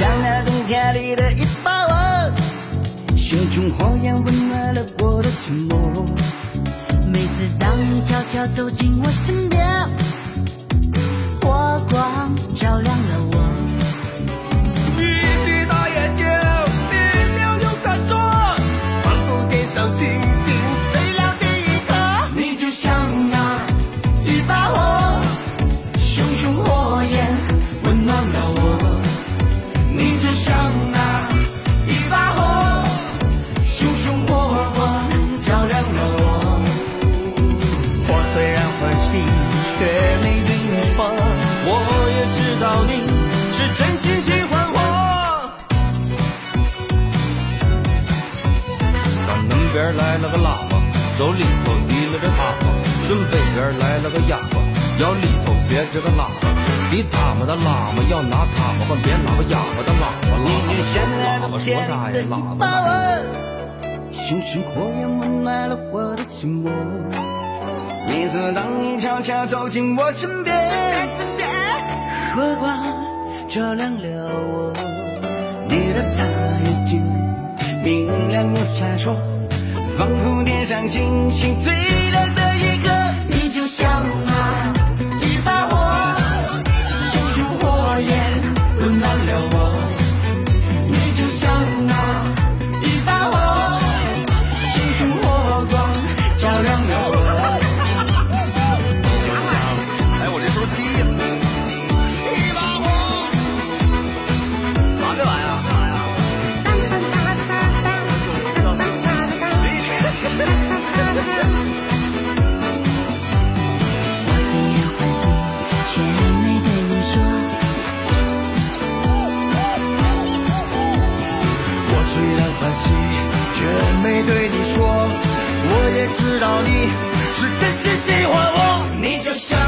像那冬天里的一把火，熊熊火焰温暖了我的寂寞。每次当你悄悄走进我身边，火光照亮了。边来了个喇嘛，手里头提了个塔巴，顺北边来了个哑巴，腰里头别着个喇叭。你他妈的喇嘛要拿塔嘛换别喇叭哑巴的喇叭，喇叭喇叭说啥呀？喇叭。熊熊火焰温暖了我的心窝。每次当你悄悄走进我身边，火光照亮了我。你的大眼睛明亮又闪烁，仿佛天上星星最亮的我也知道你是真心喜欢我。你就像